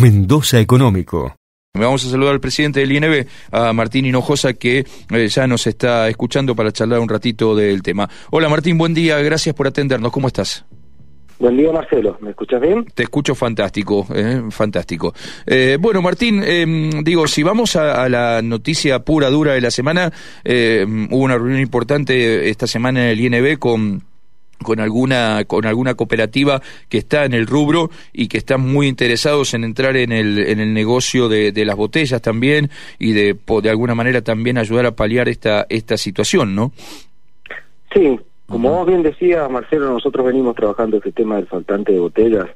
Mendoza Económico. Vamos a saludar al presidente del INB, a Martín Hinojosa, que eh, ya nos está escuchando para charlar un ratito del tema. Hola Martín, buen día, gracias por atendernos. ¿Cómo estás? Buen día, Marcelo. ¿Me escuchas bien? Te escucho fantástico, eh, fantástico. Eh, bueno, Martín, em, digo, si vamos a, la noticia pura, dura de la semana, hubo una reunión importante esta semana en el INB con con alguna con alguna cooperativa que está en el rubro y que están muy interesados en entrar en el en el negocio de, de las botellas también y de de alguna manera también ayudar a paliar esta esta situación, ¿no? Sí, como vos bien decías, Marcelo, nosotros venimos trabajando este tema del faltante de botellas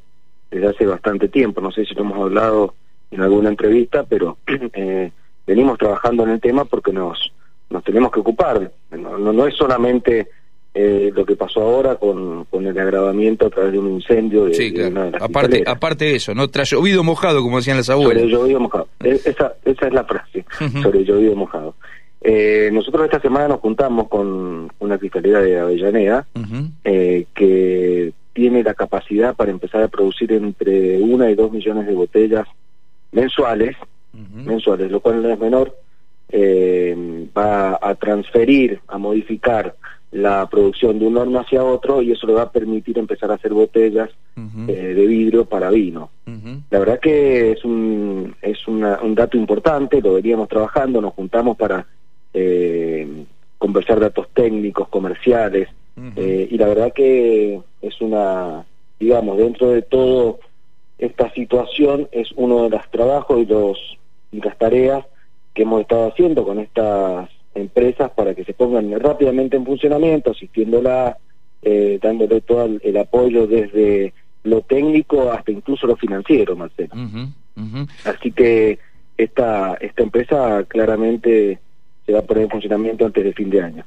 desde hace bastante tiempo. No sé si lo hemos hablado en alguna entrevista, pero eh, venimos trabajando en el tema porque nos nos tenemos que ocupar. no, no es solamente eh, lo que pasó ahora con, con el agravamiento a través de un incendio. De, sí, claro. aparte, aparte de eso, ¿no? Tras llovido mojado, como decían las abuelas. Sobre llovido mojado. E, esa, esa es la frase, sobre llovido mojado. Eh, nosotros esta semana nos juntamos con una fiscalía de Avellaneda eh, que tiene la capacidad para empezar a producir entre una y dos millones de botellas mensuales, mensuales, lo cual no es menor, eh, va a transferir, a modificar la producción de un horno hacia otro y eso le va a permitir empezar a hacer botellas eh, de vidrio para vino. La verdad que es un es un dato importante, lo veníamos trabajando, nos juntamos para eh, conversar datos técnicos, comerciales eh, y la verdad que es una, digamos, dentro de todo esta situación es uno de los trabajos y los y las tareas que hemos estado haciendo con estas empresas para que se pongan rápidamente en funcionamiento, asistiéndola, eh, dándole todo el, apoyo desde lo técnico hasta incluso lo financiero, Marcelo. Así que esta, esta empresa claramente se va a poner en funcionamiento antes del fin de año.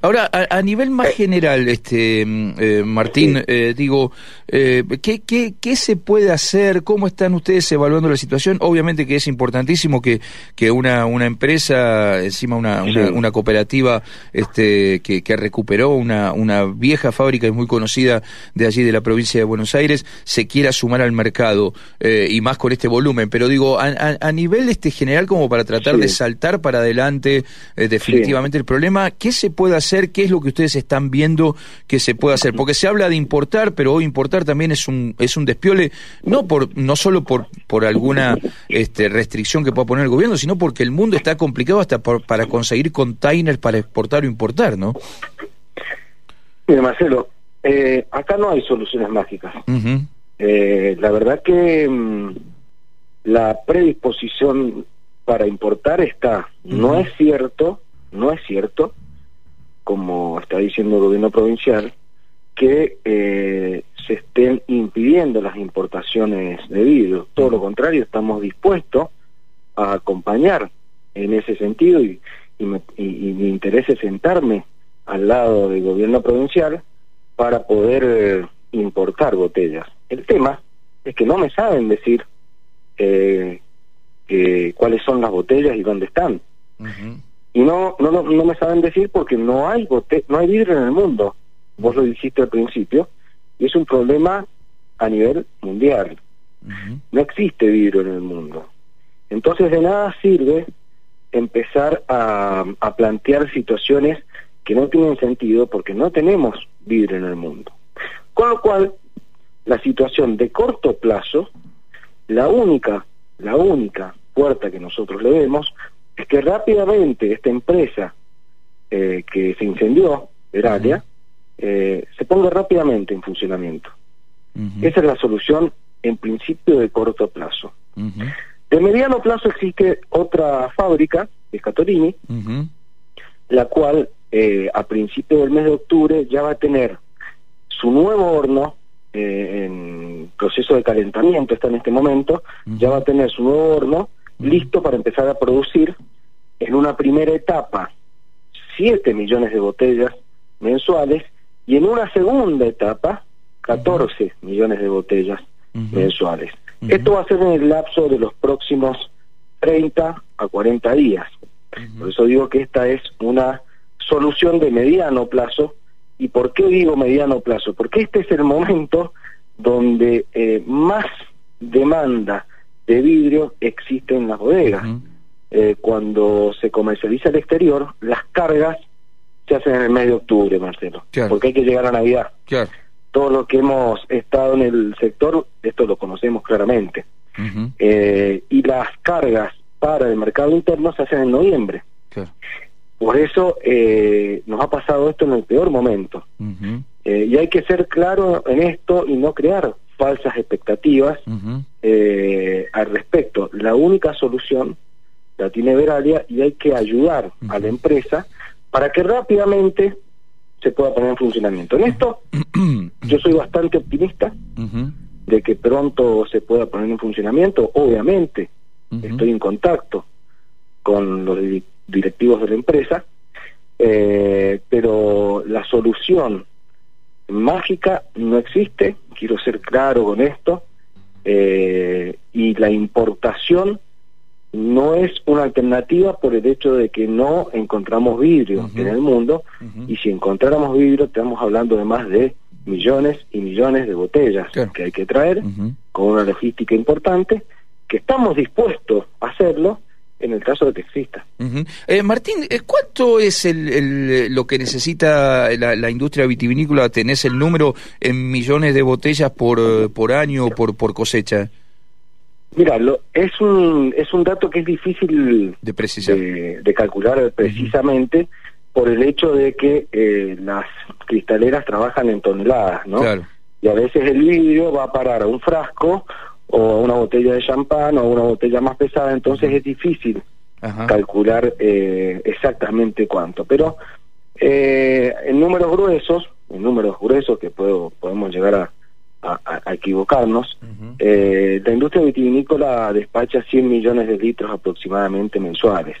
Ahora, a, nivel más eh. general, este mm, eh, Martín, eh, digo, ¿qué, qué, qué, se puede hacer? ¿Cómo están ustedes evaluando la situación? Obviamente que es importantísimo que, que una, una empresa, encima una, una, cooperativa este, que, que recuperó una, una vieja fábrica muy conocida de allí de la provincia de Buenos Aires, se quiera sumar al mercado y más con este volumen. Pero digo, a, a nivel este general como para tratar de saltar para adelante, eh, definitivamente el problema. ¿Qué se puede hacer? ¿Qué es lo que ustedes están viendo que se puede hacer? Porque se habla de importar, pero hoy importar también es un es un despiole, no por no solo por por alguna este, restricción que pueda poner el gobierno, sino porque el mundo está complicado hasta para conseguir containers para exportar o importar, ¿no? Mira, Marcelo, eh, acá no hay soluciones mágicas. Eh, la verdad que mm, la predisposición para importar está. No es cierto, no es cierto, como está diciendo el gobierno provincial, que eh, se estén impidiendo las importaciones de vidrio. Todo lo contrario, estamos dispuestos a acompañar en ese sentido y, y, me, y, es sentarme al lado del gobierno provincial para poder eh, importar botellas. El tema es que no me saben decir eh, cuáles son las botellas y dónde están. Y no, no, no me saben decir porque no hay no hay vidrio en el mundo. Vos lo dijiste al principio, y es un problema a nivel mundial. No existe vidrio en el mundo. Entonces de nada sirve empezar a, a plantear situaciones que no tienen sentido porque no tenemos vidrio en el mundo. Con lo cual, la situación de corto plazo, la única, la única puerta que nosotros le vemos es que rápidamente esta empresa eh, que se incendió, Eralia, eh, se ponga rápidamente en funcionamiento. Esa es la solución en principio de corto plazo. De mediano plazo existe otra fábrica, que es Catorini, la cual eh, a principio del mes de octubre ya va a tener su nuevo horno en proceso de calentamiento, está en este momento, ya va a tener su nuevo horno listo para empezar a producir en una primera etapa 7 millones de botellas mensuales y en una segunda etapa 14 millones de botellas mensuales. Esto va a ser en el lapso de los próximos 30 a 40 días. Por eso digo que esta es una solución de mediano plazo. ¿Y por qué digo mediano plazo? Porque este es el momento donde eh, más demanda de vidrio existe en las bodegas. Eh, cuando se comercializa al exterior, las cargas se hacen en el mes de octubre, Marcelo, porque hay que llegar a Navidad. Claro. Todo lo que hemos estado en el sector, esto lo conocemos claramente. Eh, y las cargas para el mercado interno se hacen en noviembre. Por eso eh, nos ha pasado esto en el peor momento. y hay que ser claro en esto y no crear falsas expectativas al respecto. La única solución la tiene Veralia y hay que ayudar a la empresa para que rápidamente se pueda poner en funcionamiento. En esto yo soy bastante optimista de que pronto se pueda poner en funcionamiento. Obviamente estoy en contacto con los directivos de la empresa, eh, pero la solución mágica no existe, quiero ser claro con esto, eh, y la importación no es una alternativa por el hecho de que no encontramos vidrio en el mundo y si encontráramos vidrio estamos hablando de más de millones y millones de botellas que hay que traer con una logística importante que estamos dispuestos a hacerlo en el caso de que exista. Eh, Martín, eh, ¿cuánto es el, lo que necesita la, industria vitivinícola? ¿Tenés el número en millones de botellas por, eh, por año o por, por cosecha? Mira, lo, es un es un dato que es difícil de precisar, de, calcular precisamente por el hecho de que eh, las cristaleras trabajan en toneladas, ¿no? Y a veces el vidrio va a parar a un frasco o a una botella de champán o a una botella más pesada, entonces es difícil calcular eh, exactamente cuánto. Pero eh, en números gruesos, en números gruesos que puedo, podemos llegar a a, equivocarnos, eh, la industria vitivinícola despacha 100 millones de litros aproximadamente mensuales.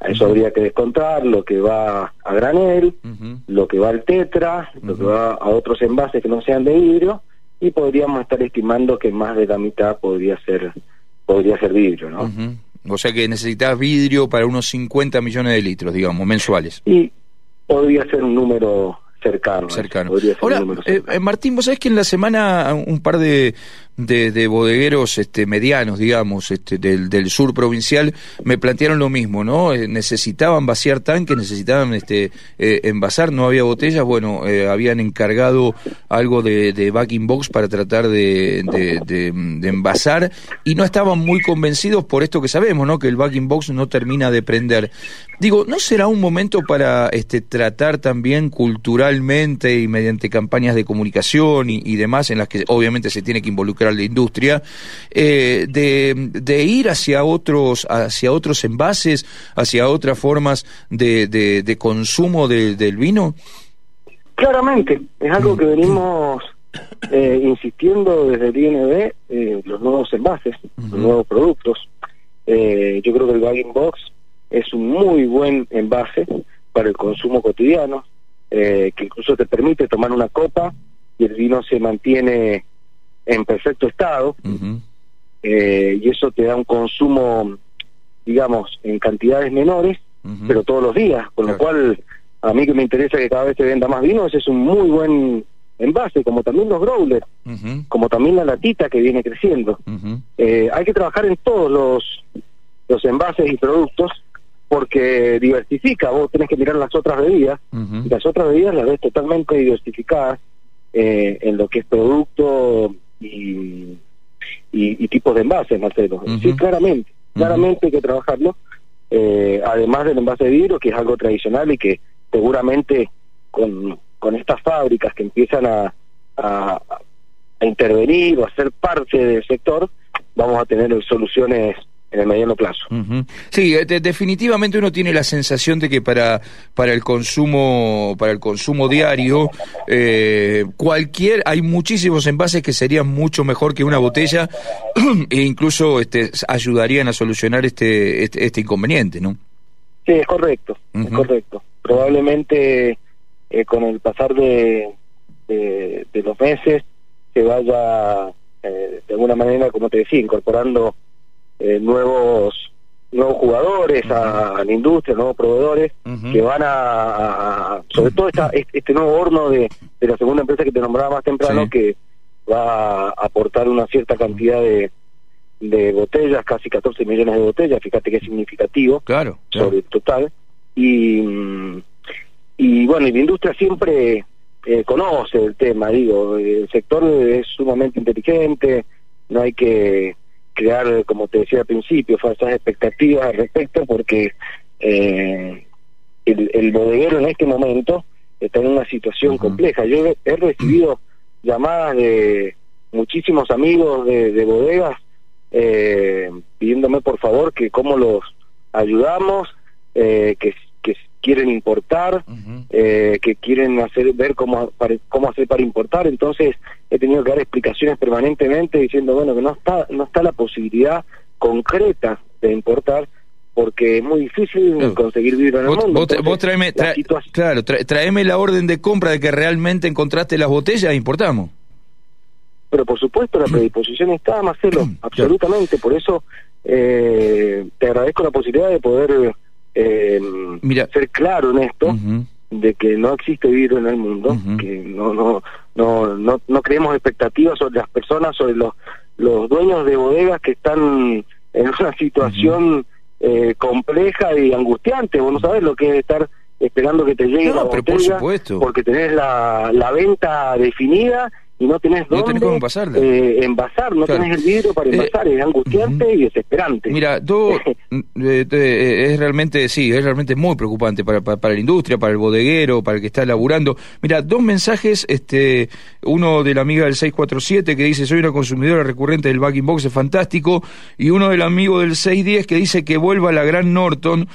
A eso habría que descontar lo que va a granel, lo que va al tetra, lo que va a otros envases que no sean de vidrio, y podríamos estar estimando que más de la mitad podría ser podría ser vidrio, ¿no? O sea que necesitas vidrio para unos 50 millones de litros, digamos, mensuales. Y podría ser un número cercano. Cercano. Ahora, eh, eh, Martín, vos sabés que en la semana un par de, de, bodegueros este, medianos, digamos, este, del, del, sur provincial, me plantearon lo mismo, ¿no? Eh, necesitaban vaciar tanques, necesitaban este, eh, envasar, no había botellas, bueno, eh, habían encargado algo de, backing box para tratar de, de, envasar y no estaban muy convencidos por esto que sabemos, ¿no? Que el backing box no termina de prender. Digo, ¿no será un momento para este, tratar también culturalmente y mediante campañas de comunicación y demás en las que obviamente se tiene que involucrar de Industria, eh, de, ir hacia otros, hacia otros envases, hacia otras formas de, de, consumo del vino? Claramente, es algo que venimos eh, insistiendo desde el INB, eh, los nuevos envases, los nuevos productos. yo creo que el bagging box es un muy buen envase para el consumo cotidiano, que incluso te permite tomar una copa y el vino se mantiene en perfecto estado eh, y eso te da un consumo, digamos, en cantidades menores, pero todos los días, con lo cual a mí que me interesa que cada vez se venda más vino, ese es un muy buen envase, como también los growlers, como también la latita que viene creciendo. Eh, hay que trabajar en todos los, los envases y productos porque diversifica, vos tenés que mirar las otras bebidas, y las otras bebidas las ves totalmente diversificadas eh, en lo que es producto y, y, tipos de envases, Marcelo. Sí, claramente, claramente hay que trabajarlo, eh, además del envase de vidrio, que es algo tradicional y que seguramente con, con estas fábricas que empiezan a, a, a intervenir o a ser parte del sector, vamos a tener soluciones en el mediano plazo. Sí, eh, definitivamente uno tiene la sensación de que para para el consumo para el consumo diario eh, cualquier hay muchísimos envases que serían mucho mejor que una botella e incluso este ayudarían a solucionar este este, este inconveniente, ¿no? Sí, es correcto, es correcto. Probablemente eh, con el pasar de, de, los meses se vaya de alguna manera, como te decía, incorporando eh, nuevos nuevos jugadores a, la industria, nuevos proveedores que van a, sobre todo esta, este nuevo horno de, de, la segunda empresa que te nombraba más temprano que va a aportar una cierta cantidad de, de botellas, casi 14 millones de botellas, fíjate que es significativo claro, sobre el total. Y, mm, y bueno, y la industria siempre eh, conoce el tema, digo, el sector es sumamente inteligente, no hay que crear, como te decía al principio, falsas expectativas al respecto, porque eh, el, el bodeguero en este momento está en una situación compleja. Yo he, recibido llamadas de muchísimos amigos de, de bodegas eh, pidiéndome por favor que cómo los ayudamos, eh, que quieren importar, eh, que quieren hacer ver cómo, cómo hacer para importar. Entonces he tenido que dar explicaciones permanentemente diciendo bueno que no está no está la posibilidad concreta de importar porque es muy difícil conseguir vidrio en el mundo. Vos, traeme, claro, traeme la orden de compra de que realmente encontraste las botellas e importamos. Pero por supuesto la predisposición está, Marcelo, absolutamente. Por eso eh, te agradezco la posibilidad de poder eh, ser claro en esto. de que no existe vidrio en el mundo, que no, no, no, no, no creemos expectativas sobre las personas, sobre los, los dueños de bodegas que están en una situación eh, compleja y angustiante. Vos no sabés lo que es estar esperando que te llegue la botella, porque tenés la, la venta definida y no tenés dónde no tenés eh, envasar, no tenés el vidrio para eh, envasar, es angustiante y desesperante. Mira, todo eh, es realmente, sí, es realmente muy preocupante para, para, la industria, para el bodeguero, para el que está laburando. Mira, dos mensajes, este, uno de la amiga del 647 que dice, soy una consumidora recurrente del backing box, es fantástico, y uno del amigo del 610 que dice que vuelva la Gran Norton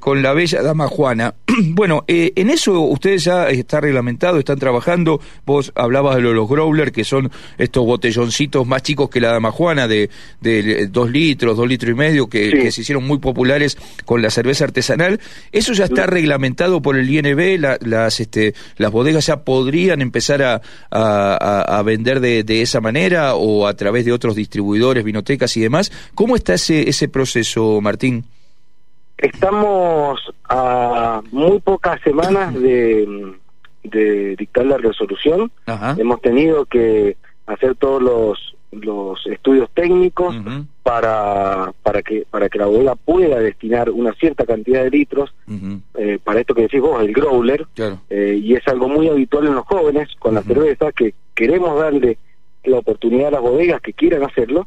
con la bella dama Juana. bueno, en eso ustedes ya está reglamentado, están trabajando, vos hablabas de los que son estos botelloncitos más chicos que la Dama Juana, de, de dos litros, dos litros y medio, que, se hicieron muy populares con la cerveza artesanal. ¿Eso ya está reglamentado por el INB? las, este, ¿Las bodegas ya podrían empezar a, a, vender de, de, esa manera o a través de otros distribuidores, vinotecas y demás? ¿Cómo está ese, ese proceso, Martín? Estamos a muy pocas semanas de de dictar la resolución. Hemos tenido que hacer todos los los estudios técnicos para para que para que la bodega pueda destinar una cierta cantidad de litros eh, para esto que decís vos el growler. Eh, y es algo muy habitual en los jóvenes con la cerveza que queremos darle la oportunidad a las bodegas que quieran hacerlo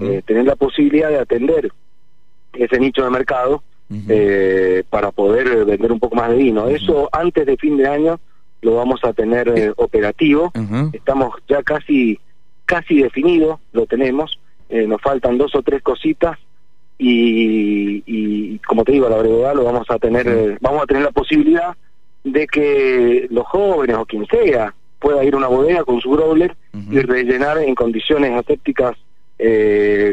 eh, tener la posibilidad de atender ese nicho de mercado para poder vender un poco más de vino. Eso antes de fin de año lo vamos a tener eh, operativo. Estamos ya casi casi definido, lo tenemos. Eh, nos faltan dos o tres cositas y, y, como te digo, a la brevedad lo vamos a tener, eh, vamos a tener la posibilidad de que los jóvenes o quien sea pueda ir a una bodega con su growler y rellenar en condiciones asépticas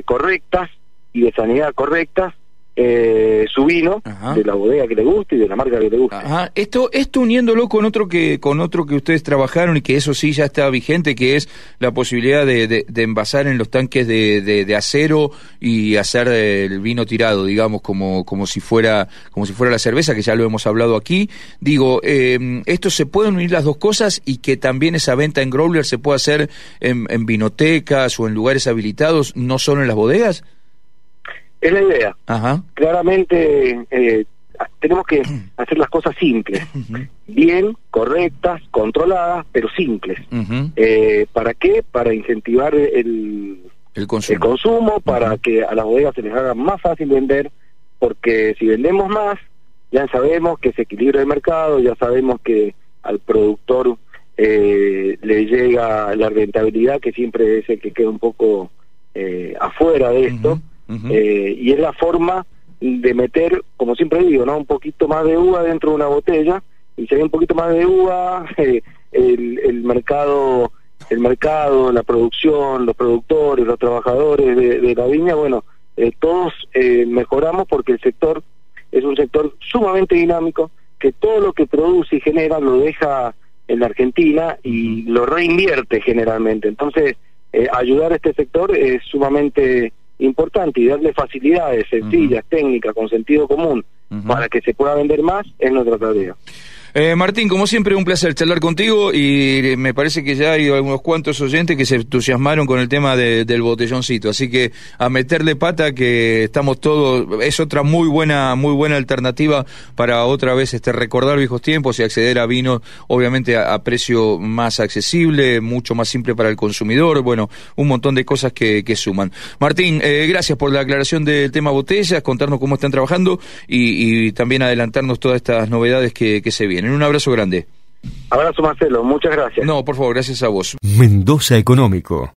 correctas y de sanidad correctas eh, su vino de la bodega que le guste y de la marca que le guste. Esto, esto uniéndolo con otro que con otro que ustedes trabajaron y que eso sí ya está vigente, que es la posibilidad de, de, envasar en los tanques de, de, acero y hacer el vino tirado, digamos, como, como si fuera como si fuera la cerveza, que ya lo hemos hablado aquí. Digo, eh, esto se pueden unir las dos cosas y que también esa venta en growler se pueda hacer en, en vinotecas o en lugares habilitados, no solo en las bodegas. Es la idea. Claramente eh, tenemos que hacer las cosas simples, bien, correctas, controladas, pero simples. eh, ¿Para qué? Para incentivar el, el consumo, para que a las bodegas se les haga más fácil vender, porque si vendemos más, ya sabemos que se equilibra el mercado, ya sabemos que al productor eh, le llega la rentabilidad, que siempre es el que queda un poco eh, afuera de esto. Eh, y es la forma de meter, como siempre digo, ¿no? un poquito más de uva dentro de una botella y si hay un poquito más de uva, eh, el, el mercado el mercado, la producción, los productores, los trabajadores de, la viña, bueno, eh, todos mejoramos porque el sector es un sector sumamente dinámico, que todo lo que produce y genera lo deja en la Argentina y lo reinvierte generalmente. Entonces, ayudar a este sector es sumamente importante y darle facilidades sencillas, técnicas, con sentido común, para que se pueda vender más, es nuestra tarea. Eh, Martín, como siempre, un placer charlar contigo y me parece que ya hay algunos cuantos oyentes que se entusiasmaron con el tema del botelloncito, así que a meterle pata que estamos todos, es otra muy buena, muy buena alternativa para otra vez este recordar viejos tiempos y acceder a vino, obviamente a, precio más accesible, mucho más simple para el consumidor, bueno, un montón de cosas que, suman. Martín, eh, gracias por la aclaración del tema botellas, contarnos cómo están trabajando y, también adelantarnos todas estas novedades que, que se vienen. Un abrazo grande. Abrazo Marcelo, muchas gracias. No, por favor, gracias a vos. Mendoza Económico.